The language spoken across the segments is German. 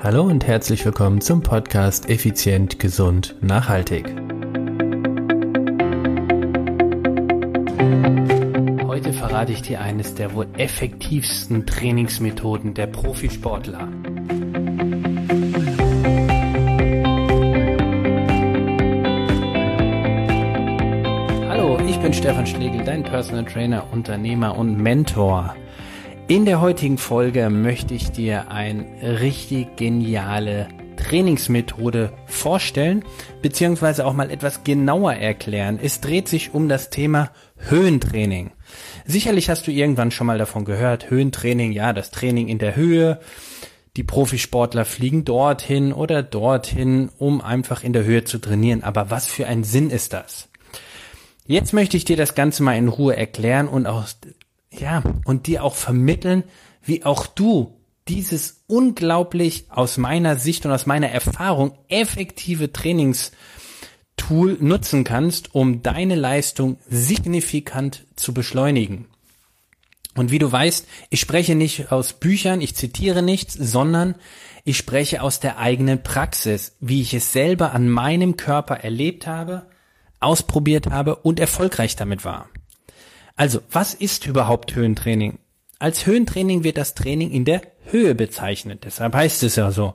Hallo und herzlich willkommen zum Podcast Effizient, Gesund, Nachhaltig. Heute verrate ich dir eines der wohl effektivsten Trainingsmethoden der Profisportler. Hallo, ich bin Stefan Schlegel, dein Personal Trainer, Unternehmer und Mentor. In der heutigen Folge möchte ich dir eine richtig geniale Trainingsmethode vorstellen, beziehungsweise auch mal etwas genauer erklären. Es dreht sich um das Thema Höhentraining. Sicherlich hast du irgendwann schon mal davon gehört, Höhentraining, ja, das Training in der Höhe. Die Profisportler fliegen dorthin oder dorthin, um einfach in der Höhe zu trainieren. Aber was für ein Sinn ist das? Jetzt möchte ich dir das Ganze mal in Ruhe erklären und auch ja, und dir auch vermitteln, wie auch du dieses unglaublich aus meiner Sicht und aus meiner Erfahrung effektive Trainingstool nutzen kannst, um deine Leistung signifikant zu beschleunigen. Und wie du weißt, ich spreche nicht aus Büchern, ich zitiere nichts, sondern ich spreche aus der eigenen Praxis, wie ich es selber an meinem Körper erlebt habe, ausprobiert habe und erfolgreich damit war. Also, was ist überhaupt Höhentraining? Als Höhentraining wird das Training in der Höhe bezeichnet. Deshalb heißt es ja so.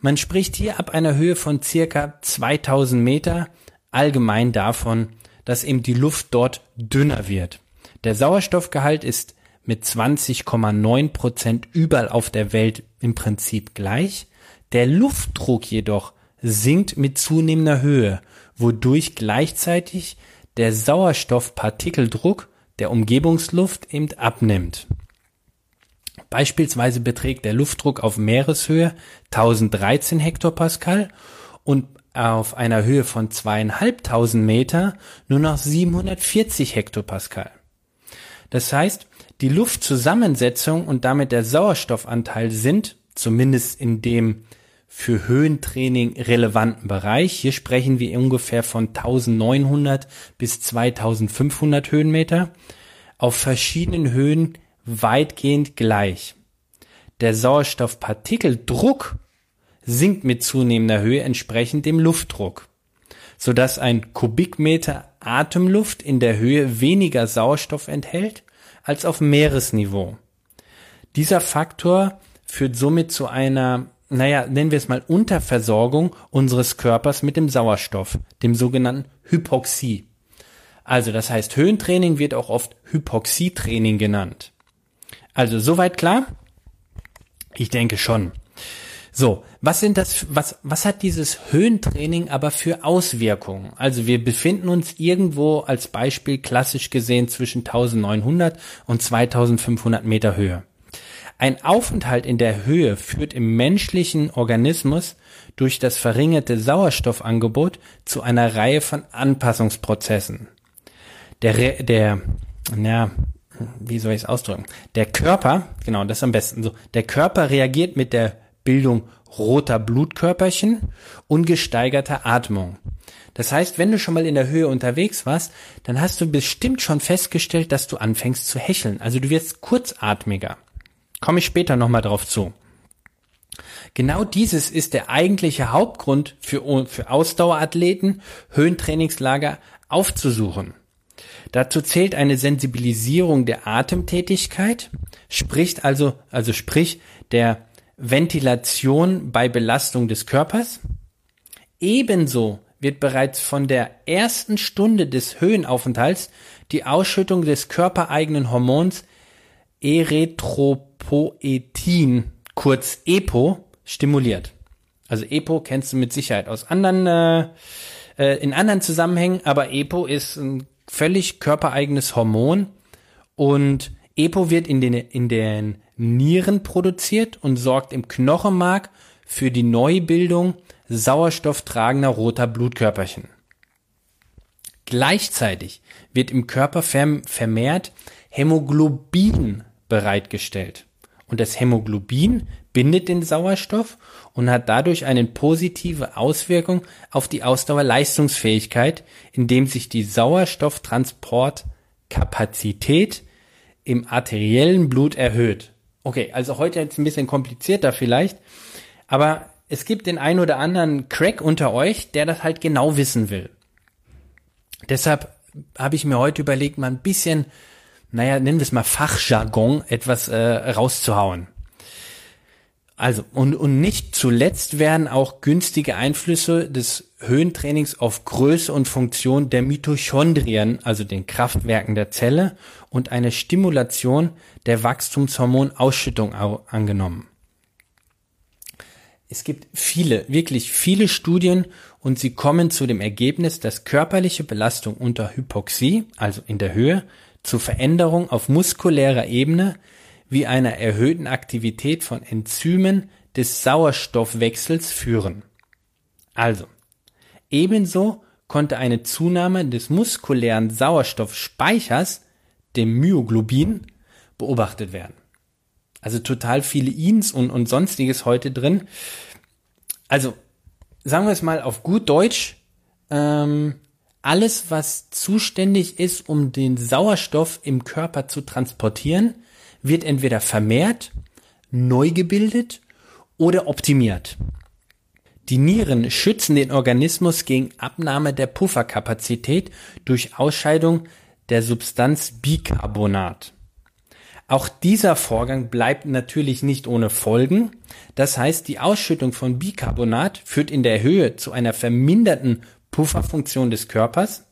Man spricht hier ab einer Höhe von circa 2000 Meter allgemein davon, dass eben die Luft dort dünner wird. Der Sauerstoffgehalt ist mit 20,9 Prozent überall auf der Welt im Prinzip gleich. Der Luftdruck jedoch sinkt mit zunehmender Höhe, wodurch gleichzeitig der Sauerstoffpartikeldruck der Umgebungsluft eben abnimmt. Beispielsweise beträgt der Luftdruck auf Meereshöhe 1013 Hektopascal und auf einer Höhe von zweieinhalbtausend Meter nur noch 740 Hektopascal. Das heißt, die Luftzusammensetzung und damit der Sauerstoffanteil sind, zumindest in dem für Höhentraining relevanten Bereich, hier sprechen wir ungefähr von 1900 bis 2500 Höhenmeter, auf verschiedenen Höhen weitgehend gleich. Der Sauerstoffpartikeldruck sinkt mit zunehmender Höhe entsprechend dem Luftdruck, sodass ein Kubikmeter Atemluft in der Höhe weniger Sauerstoff enthält als auf Meeresniveau. Dieser Faktor führt somit zu einer, naja, nennen wir es mal Unterversorgung unseres Körpers mit dem Sauerstoff, dem sogenannten Hypoxie. Also das heißt, Höhentraining wird auch oft Hypoxietraining genannt. Also soweit klar? Ich denke schon. So, was sind das, was, was hat dieses Höhentraining aber für Auswirkungen? Also wir befinden uns irgendwo als Beispiel klassisch gesehen zwischen 1900 und 2500 Meter Höhe. Ein Aufenthalt in der Höhe führt im menschlichen Organismus durch das verringerte Sauerstoffangebot zu einer Reihe von Anpassungsprozessen der, der, ja, wie soll ich es ausdrücken? Der Körper, genau, das ist am besten so. Der Körper reagiert mit der Bildung roter Blutkörperchen und gesteigerter Atmung. Das heißt, wenn du schon mal in der Höhe unterwegs warst, dann hast du bestimmt schon festgestellt, dass du anfängst zu hecheln. Also du wirst kurzatmiger. Komme ich später nochmal drauf zu. Genau dieses ist der eigentliche Hauptgrund für, für Ausdauerathleten, Höhentrainingslager aufzusuchen. Dazu zählt eine Sensibilisierung der Atemtätigkeit, spricht also, also sprich der Ventilation bei Belastung des Körpers. Ebenso wird bereits von der ersten Stunde des Höhenaufenthalts die Ausschüttung des körpereigenen Hormons Erythropoetin, kurz EPO, stimuliert. Also EPO kennst du mit Sicherheit aus anderen äh, äh in anderen Zusammenhängen, aber EPO ist ein völlig körpereigenes Hormon und EPO wird in den, in den Nieren produziert und sorgt im Knochenmark für die Neubildung sauerstofftragender roter Blutkörperchen. Gleichzeitig wird im Körper vermehrt Hämoglobin bereitgestellt. Und das Hämoglobin bindet den Sauerstoff und hat dadurch eine positive Auswirkung auf die Ausdauerleistungsfähigkeit, indem sich die Sauerstofftransportkapazität im arteriellen Blut erhöht. Okay, also heute jetzt ein bisschen komplizierter vielleicht, Aber es gibt den einen oder anderen Crack unter euch, der das halt genau wissen will. Deshalb habe ich mir heute überlegt, mal ein bisschen, naja, nennen wir es mal Fachjargon, etwas äh, rauszuhauen. Also, und, und nicht zuletzt werden auch günstige Einflüsse des Höhentrainings auf Größe und Funktion der Mitochondrien, also den Kraftwerken der Zelle, und eine Stimulation der Wachstumshormonausschüttung angenommen. Es gibt viele, wirklich viele Studien und sie kommen zu dem Ergebnis, dass körperliche Belastung unter Hypoxie, also in der Höhe, zu Veränderung auf muskulärer Ebene wie einer erhöhten Aktivität von Enzymen des Sauerstoffwechsels führen. Also, ebenso konnte eine Zunahme des muskulären Sauerstoffspeichers, dem Myoglobin, beobachtet werden. Also total viele Ins und, und sonstiges heute drin. Also, sagen wir es mal auf gut Deutsch, ähm, alles, was zuständig ist, um den Sauerstoff im Körper zu transportieren, wird entweder vermehrt, neu gebildet oder optimiert. Die Nieren schützen den Organismus gegen Abnahme der Pufferkapazität durch Ausscheidung der Substanz Bicarbonat. Auch dieser Vorgang bleibt natürlich nicht ohne Folgen. Das heißt, die Ausschüttung von Bicarbonat führt in der Höhe zu einer verminderten Pufferfunktion des Körpers.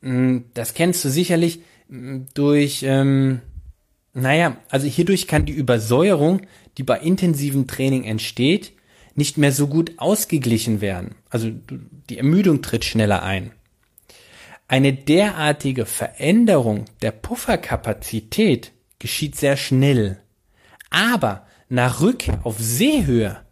Hm, das kennst du sicherlich hm, durch ähm, naja, also hierdurch kann die Übersäuerung, die bei intensivem Training entsteht, nicht mehr so gut ausgeglichen werden. Also die Ermüdung tritt schneller ein. Eine derartige Veränderung der Pufferkapazität geschieht sehr schnell. Aber nach Rückkehr auf Seehöhe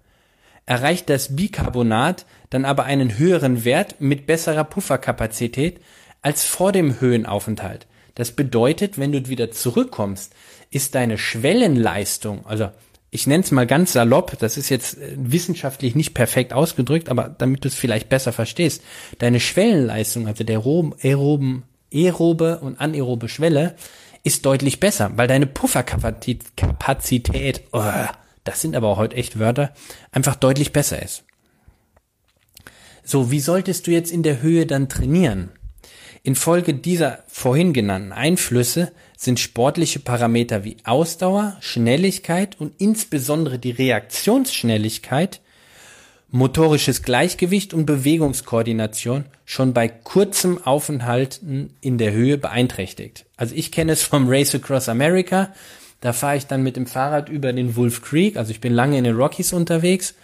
erreicht das Bicarbonat dann aber einen höheren Wert mit besserer Pufferkapazität als vor dem Höhenaufenthalt. Das bedeutet, wenn du wieder zurückkommst, ist deine Schwellenleistung, also ich nenne es mal ganz salopp, das ist jetzt äh, wissenschaftlich nicht perfekt ausgedrückt, aber damit du es vielleicht besser verstehst, deine Schwellenleistung, also der aeroben, aerobe und anaerobe Schwelle, ist deutlich besser, weil deine Pufferkapazität, oh, das sind aber auch heute echt Wörter, einfach deutlich besser ist. So, wie solltest du jetzt in der Höhe dann trainieren? Infolge dieser vorhin genannten Einflüsse sind sportliche Parameter wie Ausdauer, Schnelligkeit und insbesondere die Reaktionsschnelligkeit, motorisches Gleichgewicht und Bewegungskoordination schon bei kurzem Aufenthalten in der Höhe beeinträchtigt. Also ich kenne es vom Race Across America. Da fahre ich dann mit dem Fahrrad über den Wolf Creek. Also ich bin lange in den Rockies unterwegs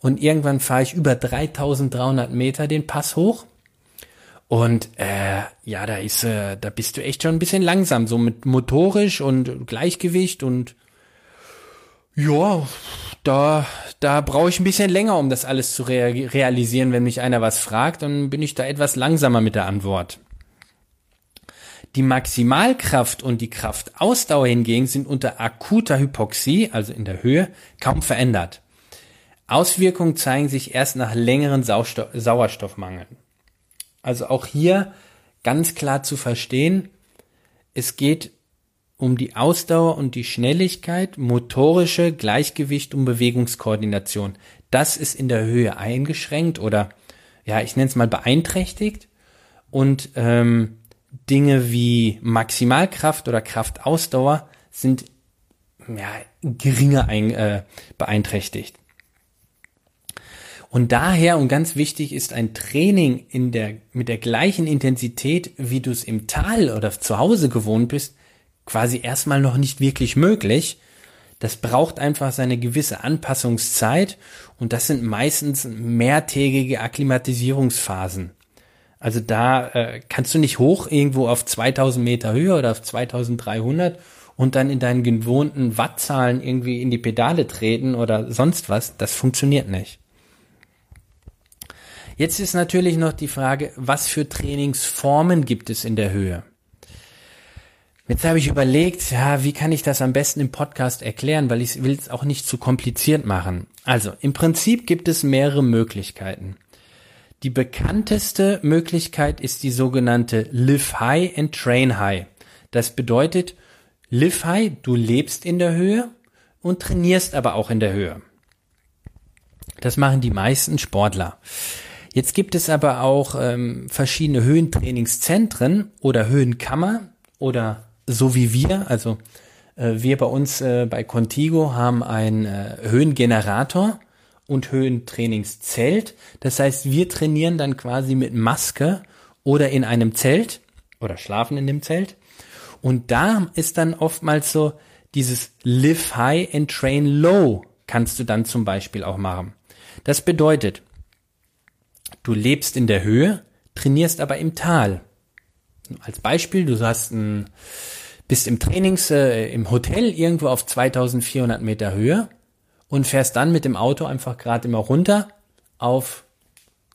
und irgendwann fahre ich über 3300 Meter den Pass hoch und äh, ja, da ist, äh, da bist du echt schon ein bisschen langsam, so mit motorisch und Gleichgewicht und ja, da, da brauche ich ein bisschen länger, um das alles zu rea realisieren. Wenn mich einer was fragt, dann bin ich da etwas langsamer mit der Antwort. Die Maximalkraft und die Kraftausdauer hingegen sind unter akuter Hypoxie, also in der Höhe, kaum verändert. Auswirkungen zeigen sich erst nach längeren Sauerstoff Sauerstoffmangeln. Also auch hier ganz klar zu verstehen, es geht um die Ausdauer und die Schnelligkeit, motorische Gleichgewicht und Bewegungskoordination. Das ist in der Höhe eingeschränkt oder ja, ich nenne es mal beeinträchtigt. Und ähm, Dinge wie Maximalkraft oder Kraftausdauer sind ja, geringer ein, äh, beeinträchtigt. Und daher und ganz wichtig ist ein Training in der, mit der gleichen Intensität, wie du es im Tal oder zu Hause gewohnt bist, quasi erstmal noch nicht wirklich möglich. Das braucht einfach seine gewisse Anpassungszeit und das sind meistens mehrtägige Akklimatisierungsphasen. Also da äh, kannst du nicht hoch irgendwo auf 2000 Meter Höhe oder auf 2300 und dann in deinen gewohnten Wattzahlen irgendwie in die Pedale treten oder sonst was. Das funktioniert nicht. Jetzt ist natürlich noch die Frage, was für Trainingsformen gibt es in der Höhe? Jetzt habe ich überlegt, ja, wie kann ich das am besten im Podcast erklären, weil ich will es auch nicht zu kompliziert machen. Also, im Prinzip gibt es mehrere Möglichkeiten. Die bekannteste Möglichkeit ist die sogenannte Live High and Train High. Das bedeutet, Live High, du lebst in der Höhe und trainierst aber auch in der Höhe. Das machen die meisten Sportler. Jetzt gibt es aber auch ähm, verschiedene Höhentrainingszentren oder Höhenkammer oder so wie wir, also äh, wir bei uns äh, bei Contigo haben einen äh, Höhengenerator und Höhentrainingszelt. Das heißt, wir trainieren dann quasi mit Maske oder in einem Zelt oder schlafen in dem Zelt. Und da ist dann oftmals so dieses Live High and Train Low kannst du dann zum Beispiel auch machen. Das bedeutet, Du lebst in der Höhe, trainierst aber im Tal. Als Beispiel, du hast ein, bist im Trainings, äh, im Hotel irgendwo auf 2400 Meter Höhe und fährst dann mit dem Auto einfach gerade immer runter auf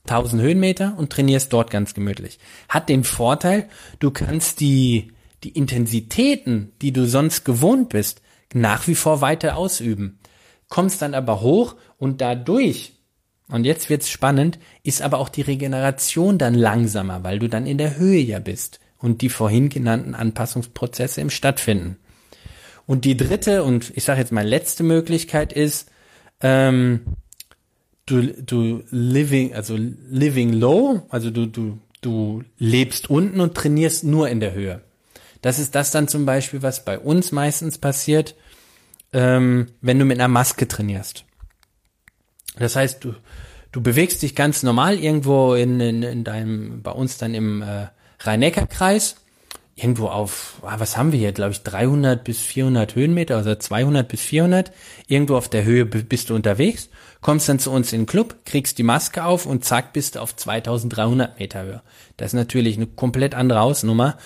1000 Höhenmeter und trainierst dort ganz gemütlich. Hat den Vorteil, du kannst die, die Intensitäten, die du sonst gewohnt bist, nach wie vor weiter ausüben. Kommst dann aber hoch und dadurch und jetzt wird's spannend, ist aber auch die Regeneration dann langsamer, weil du dann in der Höhe ja bist und die vorhin genannten Anpassungsprozesse im stattfinden. Und die dritte und ich sage jetzt mal letzte Möglichkeit ist, ähm, du, du living, also living low, also du, du, du lebst unten und trainierst nur in der Höhe. Das ist das dann zum Beispiel, was bei uns meistens passiert, ähm, wenn du mit einer Maske trainierst. Das heißt, du, du bewegst dich ganz normal irgendwo in, in, in deinem, bei uns dann im äh, Rhein-Neckar-Kreis, irgendwo auf, ah, was haben wir hier, glaube ich, 300 bis 400 Höhenmeter, also 200 bis 400, irgendwo auf der Höhe bist du unterwegs, kommst dann zu uns in den Club, kriegst die Maske auf und zack, bist du auf 2300 Meter Höhe. Das ist natürlich eine komplett andere Hausnummer.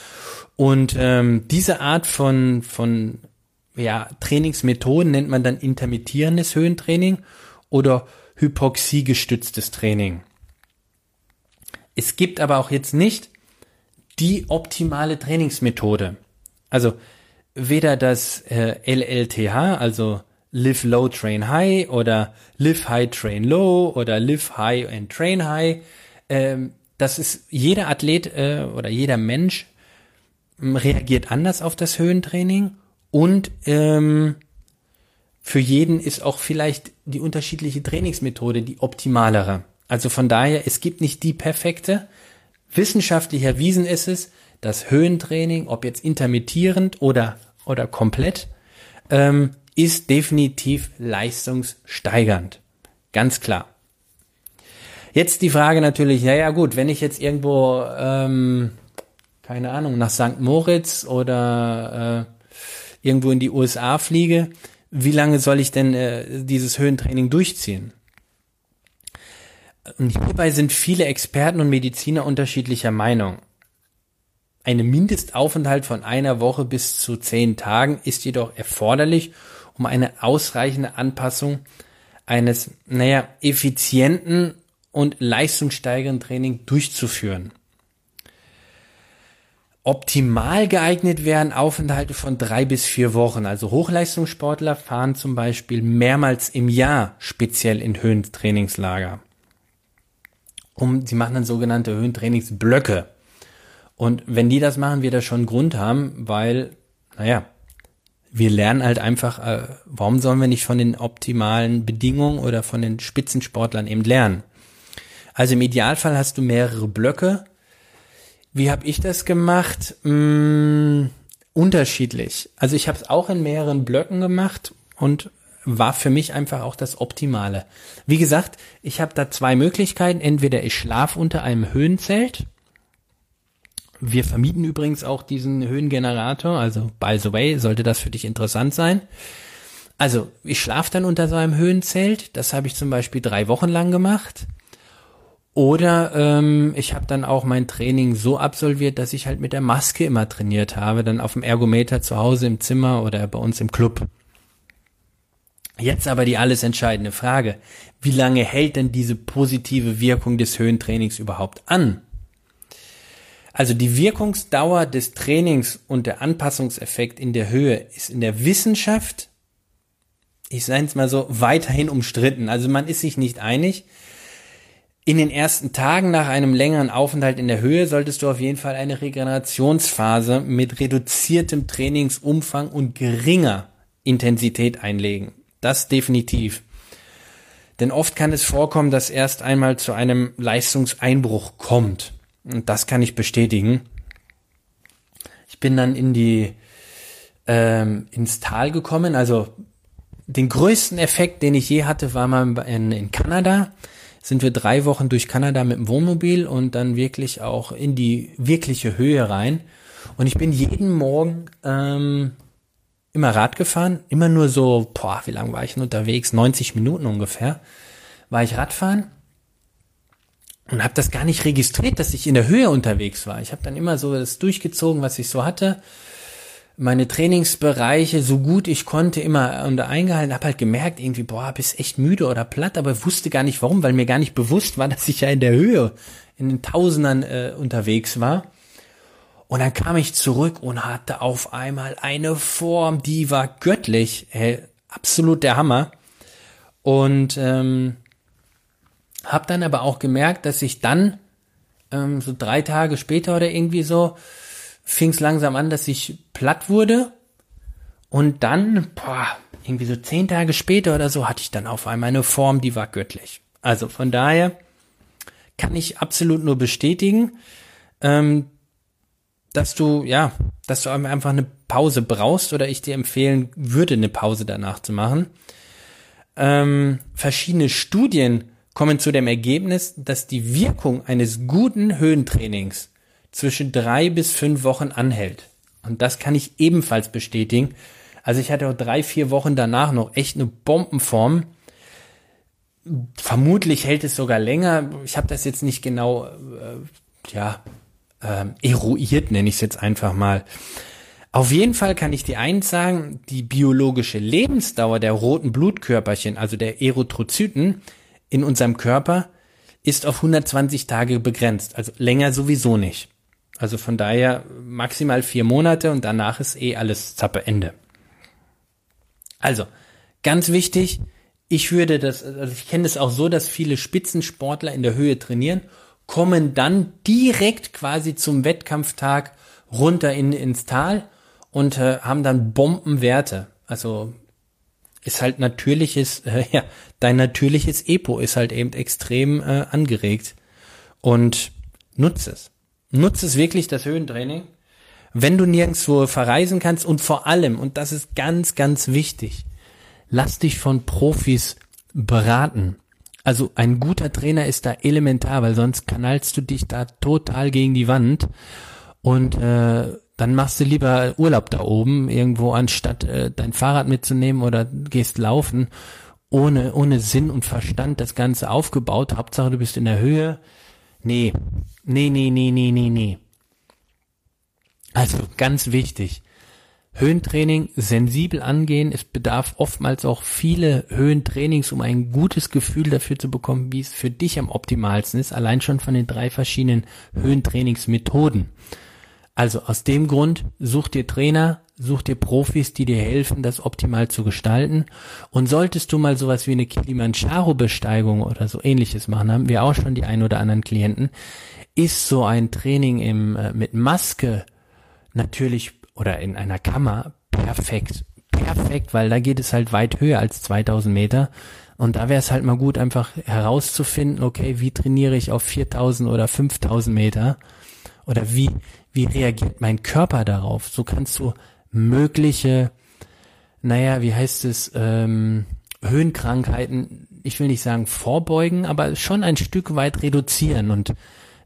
Und ähm, diese Art von, von ja, Trainingsmethoden nennt man dann intermittierendes Höhentraining oder hypoxiegestütztes Training. Es gibt aber auch jetzt nicht die optimale Trainingsmethode. Also weder das äh, LLTH, also Live Low Train High oder Live High Train Low oder Live High and Train High. Ähm, das ist jeder Athlet äh, oder jeder Mensch ähm, reagiert anders auf das Höhentraining und ähm, für jeden ist auch vielleicht die unterschiedliche Trainingsmethode die optimalere. Also von daher, es gibt nicht die perfekte. Wissenschaftlich erwiesen ist es, dass Höhentraining, ob jetzt intermittierend oder, oder komplett, ähm, ist definitiv leistungssteigernd. Ganz klar. Jetzt die Frage natürlich, naja gut, wenn ich jetzt irgendwo, ähm, keine Ahnung, nach St. Moritz oder äh, irgendwo in die USA fliege, wie lange soll ich denn äh, dieses Höhentraining durchziehen? Und hierbei sind viele Experten und Mediziner unterschiedlicher Meinung. Eine Mindestaufenthalt von einer Woche bis zu zehn Tagen ist jedoch erforderlich, um eine ausreichende Anpassung eines, naja, effizienten und leistungssteigernden Training durchzuführen. Optimal geeignet wären Aufenthalte von drei bis vier Wochen. Also Hochleistungssportler fahren zum Beispiel mehrmals im Jahr speziell in Höhentrainingslager. Um, sie machen dann sogenannte Höhentrainingsblöcke. Und wenn die das machen, wir da schon Grund haben, weil, naja, wir lernen halt einfach, äh, warum sollen wir nicht von den optimalen Bedingungen oder von den Spitzensportlern eben lernen? Also im Idealfall hast du mehrere Blöcke, wie habe ich das gemacht? Hm, unterschiedlich. Also ich habe es auch in mehreren Blöcken gemacht und war für mich einfach auch das Optimale. Wie gesagt, ich habe da zwei Möglichkeiten. Entweder ich schlafe unter einem Höhenzelt. Wir vermieten übrigens auch diesen Höhengenerator. Also by the way, sollte das für dich interessant sein. Also ich schlafe dann unter so einem Höhenzelt. Das habe ich zum Beispiel drei Wochen lang gemacht. Oder ähm, ich habe dann auch mein Training so absolviert, dass ich halt mit der Maske immer trainiert habe, dann auf dem Ergometer zu Hause im Zimmer oder bei uns im Club. Jetzt aber die alles entscheidende Frage. Wie lange hält denn diese positive Wirkung des Höhentrainings überhaupt an? Also die Wirkungsdauer des Trainings und der Anpassungseffekt in der Höhe ist in der Wissenschaft, ich sage es mal so, weiterhin umstritten. Also man ist sich nicht einig. In den ersten Tagen nach einem längeren Aufenthalt in der Höhe solltest du auf jeden Fall eine Regenerationsphase mit reduziertem Trainingsumfang und geringer Intensität einlegen. Das definitiv. Denn oft kann es vorkommen, dass erst einmal zu einem Leistungseinbruch kommt. Und das kann ich bestätigen. Ich bin dann in die ähm, ins Tal gekommen. Also den größten Effekt, den ich je hatte, war mal in, in Kanada. Sind wir drei Wochen durch Kanada mit dem Wohnmobil und dann wirklich auch in die wirkliche Höhe rein. Und ich bin jeden Morgen ähm, immer Rad gefahren, immer nur so, boah, wie lange war ich denn unterwegs? 90 Minuten ungefähr war ich Radfahren und habe das gar nicht registriert, dass ich in der Höhe unterwegs war. Ich habe dann immer so das durchgezogen, was ich so hatte, meine Trainingsbereiche so gut ich konnte immer unter eingehalten, habe halt gemerkt irgendwie, boah, bist echt müde oder platt, aber wusste gar nicht warum, weil mir gar nicht bewusst war, dass ich ja in der Höhe in den Tausendern äh, unterwegs war. Und dann kam ich zurück und hatte auf einmal eine Form, die war göttlich, hey, absolut der Hammer. Und ähm, habe dann aber auch gemerkt, dass ich dann ähm, so drei Tage später oder irgendwie so fing es langsam an, dass ich platt wurde. Und dann, boah, irgendwie so zehn Tage später oder so, hatte ich dann auf einmal eine Form, die war göttlich. Also von daher kann ich absolut nur bestätigen. Ähm, dass du, ja, dass du einfach eine Pause brauchst oder ich dir empfehlen würde, eine Pause danach zu machen. Ähm, verschiedene Studien kommen zu dem Ergebnis, dass die Wirkung eines guten Höhentrainings zwischen drei bis fünf Wochen anhält. Und das kann ich ebenfalls bestätigen. Also ich hatte auch drei, vier Wochen danach noch echt eine Bombenform. Vermutlich hält es sogar länger. Ich habe das jetzt nicht genau, äh, ja, ähm, eruiert, nenne ich es jetzt einfach mal. Auf jeden Fall kann ich dir eins sagen, die biologische Lebensdauer der roten Blutkörperchen, also der Erythrozyten in unserem Körper, ist auf 120 Tage begrenzt, also länger sowieso nicht. Also von daher maximal vier Monate und danach ist eh alles Zappe Ende. Also, ganz wichtig, ich würde das, also ich kenne es auch so, dass viele Spitzensportler in der Höhe trainieren kommen dann direkt quasi zum Wettkampftag runter in, ins Tal und äh, haben dann Bombenwerte. Also ist halt natürliches, äh, ja, dein natürliches Epo ist halt eben extrem äh, angeregt. Und nutze es. Nutze es wirklich, das Höhentraining. Wenn du nirgendwo verreisen kannst und vor allem, und das ist ganz, ganz wichtig, lass dich von Profis beraten. Also ein guter Trainer ist da elementar, weil sonst knallst du dich da total gegen die Wand und äh, dann machst du lieber Urlaub da oben irgendwo, anstatt äh, dein Fahrrad mitzunehmen oder gehst laufen, ohne, ohne Sinn und Verstand das Ganze aufgebaut. Hauptsache du bist in der Höhe. Nee, nee, nee, nee, nee, nee, nee. Also ganz wichtig. Höhentraining sensibel angehen. Es bedarf oftmals auch viele Höhentrainings, um ein gutes Gefühl dafür zu bekommen, wie es für dich am optimalsten ist. Allein schon von den drei verschiedenen Höhentrainingsmethoden. Also aus dem Grund such dir Trainer, such dir Profis, die dir helfen, das optimal zu gestalten. Und solltest du mal sowas wie eine Kilimanjaro-Besteigung oder so ähnliches machen, haben wir auch schon die ein oder anderen Klienten, ist so ein Training im, äh, mit Maske natürlich oder in einer Kammer perfekt. Perfekt, weil da geht es halt weit höher als 2000 Meter. Und da wäre es halt mal gut, einfach herauszufinden, okay, wie trainiere ich auf 4000 oder 5000 Meter? Oder wie, wie reagiert mein Körper darauf? So kannst du mögliche, naja, wie heißt es, ähm, Höhenkrankheiten, ich will nicht sagen vorbeugen, aber schon ein Stück weit reduzieren. Und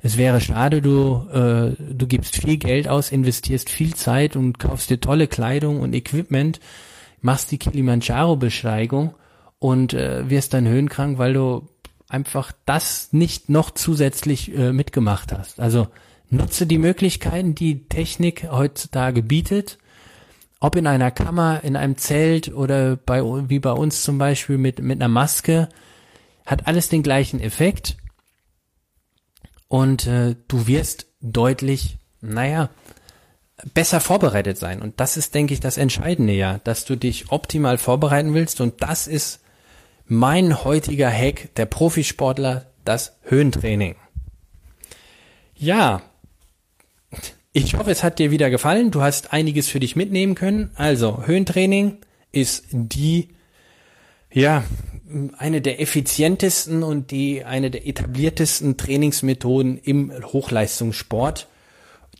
es wäre schade, du, äh, du gibst viel Geld aus, investierst viel Zeit und kaufst dir tolle Kleidung und Equipment, machst die Kilimanjaro-Besteigung und äh, wirst dann höhenkrank, weil du einfach das nicht noch zusätzlich äh, mitgemacht hast. Also nutze die Möglichkeiten, die Technik heutzutage bietet, ob in einer Kammer, in einem Zelt oder bei, wie bei uns zum Beispiel mit, mit einer Maske, hat alles den gleichen Effekt und äh, du wirst deutlich, naja, besser vorbereitet sein. Und das ist, denke ich, das Entscheidende ja, dass du dich optimal vorbereiten willst. Und das ist mein heutiger Hack der Profisportler, das Höhentraining. Ja, ich hoffe, es hat dir wieder gefallen. Du hast einiges für dich mitnehmen können. Also, Höhentraining ist die, ja, eine der effizientesten und die eine der etabliertesten Trainingsmethoden im Hochleistungssport.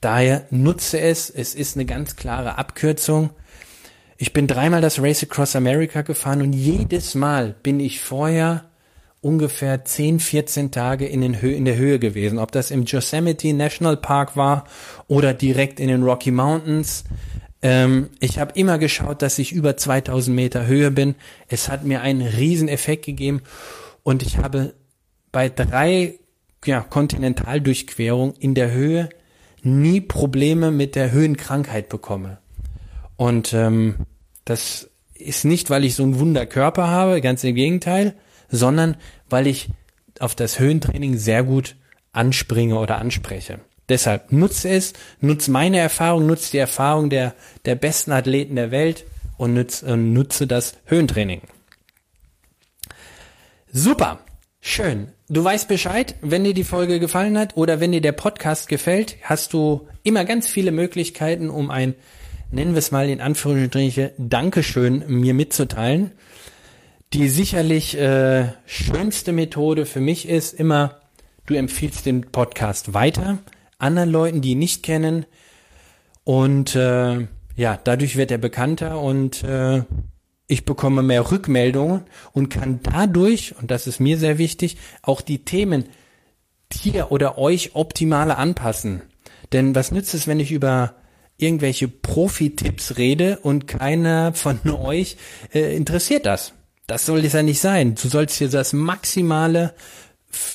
Daher nutze es. Es ist eine ganz klare Abkürzung. Ich bin dreimal das Race Across America gefahren und jedes Mal bin ich vorher ungefähr 10, 14 Tage in, den in der Höhe gewesen. Ob das im Yosemite National Park war oder direkt in den Rocky Mountains. Ähm, ich habe immer geschaut, dass ich über 2000 Meter Höhe bin. Es hat mir einen riesen Effekt gegeben und ich habe bei drei ja, Kontinentaldurchquerungen in der Höhe nie Probleme mit der Höhenkrankheit bekomme. Und ähm, das ist nicht, weil ich so einen Wunderkörper habe, ganz im Gegenteil, sondern weil ich auf das Höhentraining sehr gut anspringe oder anspreche. Deshalb nutze es, nutze meine Erfahrung, nutze die Erfahrung der, der besten Athleten der Welt und nutze, nutze das Höhentraining. Super, schön. Du weißt Bescheid, wenn dir die Folge gefallen hat oder wenn dir der Podcast gefällt, hast du immer ganz viele Möglichkeiten, um ein, nennen wir es mal in Anführungsstrichen, Dankeschön mir mitzuteilen. Die sicherlich äh, schönste Methode für mich ist immer, du empfiehlst den Podcast weiter anderen Leuten, die ihn nicht kennen. Und äh, ja, dadurch wird er bekannter und äh, ich bekomme mehr Rückmeldungen und kann dadurch, und das ist mir sehr wichtig, auch die Themen dir oder euch optimaler anpassen. Denn was nützt es, wenn ich über irgendwelche Profi-Tipps rede und keiner von euch äh, interessiert das? Das soll es ja nicht sein. Du sollst dir das Maximale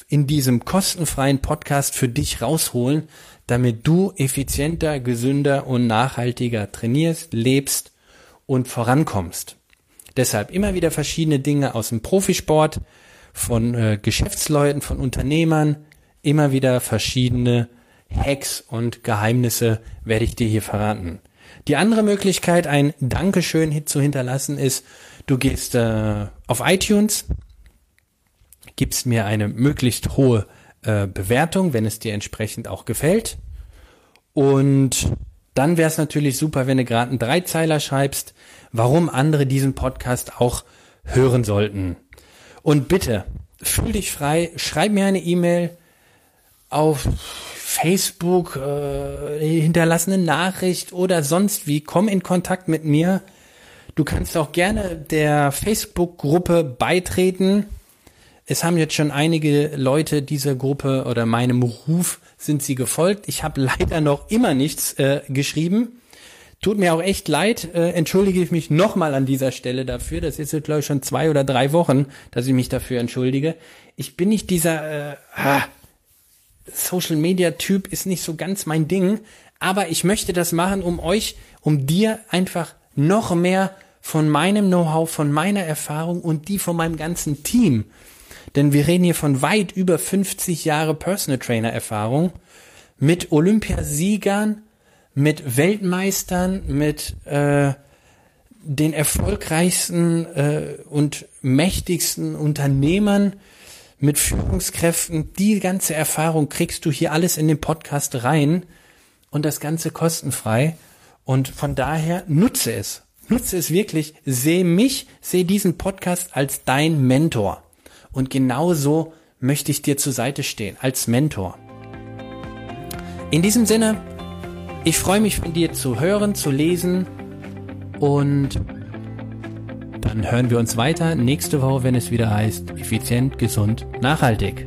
in diesem kostenfreien Podcast für dich rausholen, damit du effizienter, gesünder und nachhaltiger trainierst, lebst und vorankommst. Deshalb immer wieder verschiedene Dinge aus dem Profisport, von äh, Geschäftsleuten, von Unternehmern, immer wieder verschiedene Hacks und Geheimnisse werde ich dir hier verraten. Die andere Möglichkeit, ein Dankeschön zu hinterlassen, ist, Du gehst äh, auf iTunes, gibst mir eine möglichst hohe äh, Bewertung, wenn es dir entsprechend auch gefällt. Und dann wäre es natürlich super, wenn du gerade einen Dreizeiler schreibst, warum andere diesen Podcast auch hören sollten. Und bitte, fühl dich frei, schreib mir eine E-Mail auf Facebook, äh, hinterlassene Nachricht oder sonst wie, komm in Kontakt mit mir. Du kannst auch gerne der Facebook-Gruppe beitreten. Es haben jetzt schon einige Leute dieser Gruppe oder meinem Ruf sind sie gefolgt. Ich habe leider noch immer nichts äh, geschrieben. Tut mir auch echt leid. Äh, entschuldige ich mich nochmal an dieser Stelle dafür. Das ist jetzt, glaube ich, schon zwei oder drei Wochen, dass ich mich dafür entschuldige. Ich bin nicht dieser äh, ah, Social Media Typ, ist nicht so ganz mein Ding. Aber ich möchte das machen, um euch, um dir einfach noch mehr von meinem Know-how, von meiner Erfahrung und die von meinem ganzen Team. Denn wir reden hier von weit über 50 Jahre Personal Trainer Erfahrung mit Olympiasiegern, mit Weltmeistern, mit äh, den erfolgreichsten äh, und mächtigsten Unternehmern, mit Führungskräften. Die ganze Erfahrung kriegst du hier alles in den Podcast rein und das Ganze kostenfrei. Und von daher nutze es. Nutze es wirklich, sehe mich, sehe diesen Podcast als dein Mentor. Und genauso möchte ich dir zur Seite stehen, als Mentor. In diesem Sinne, ich freue mich von dir zu hören, zu lesen und dann hören wir uns weiter nächste Woche, wenn es wieder heißt, effizient, gesund, nachhaltig.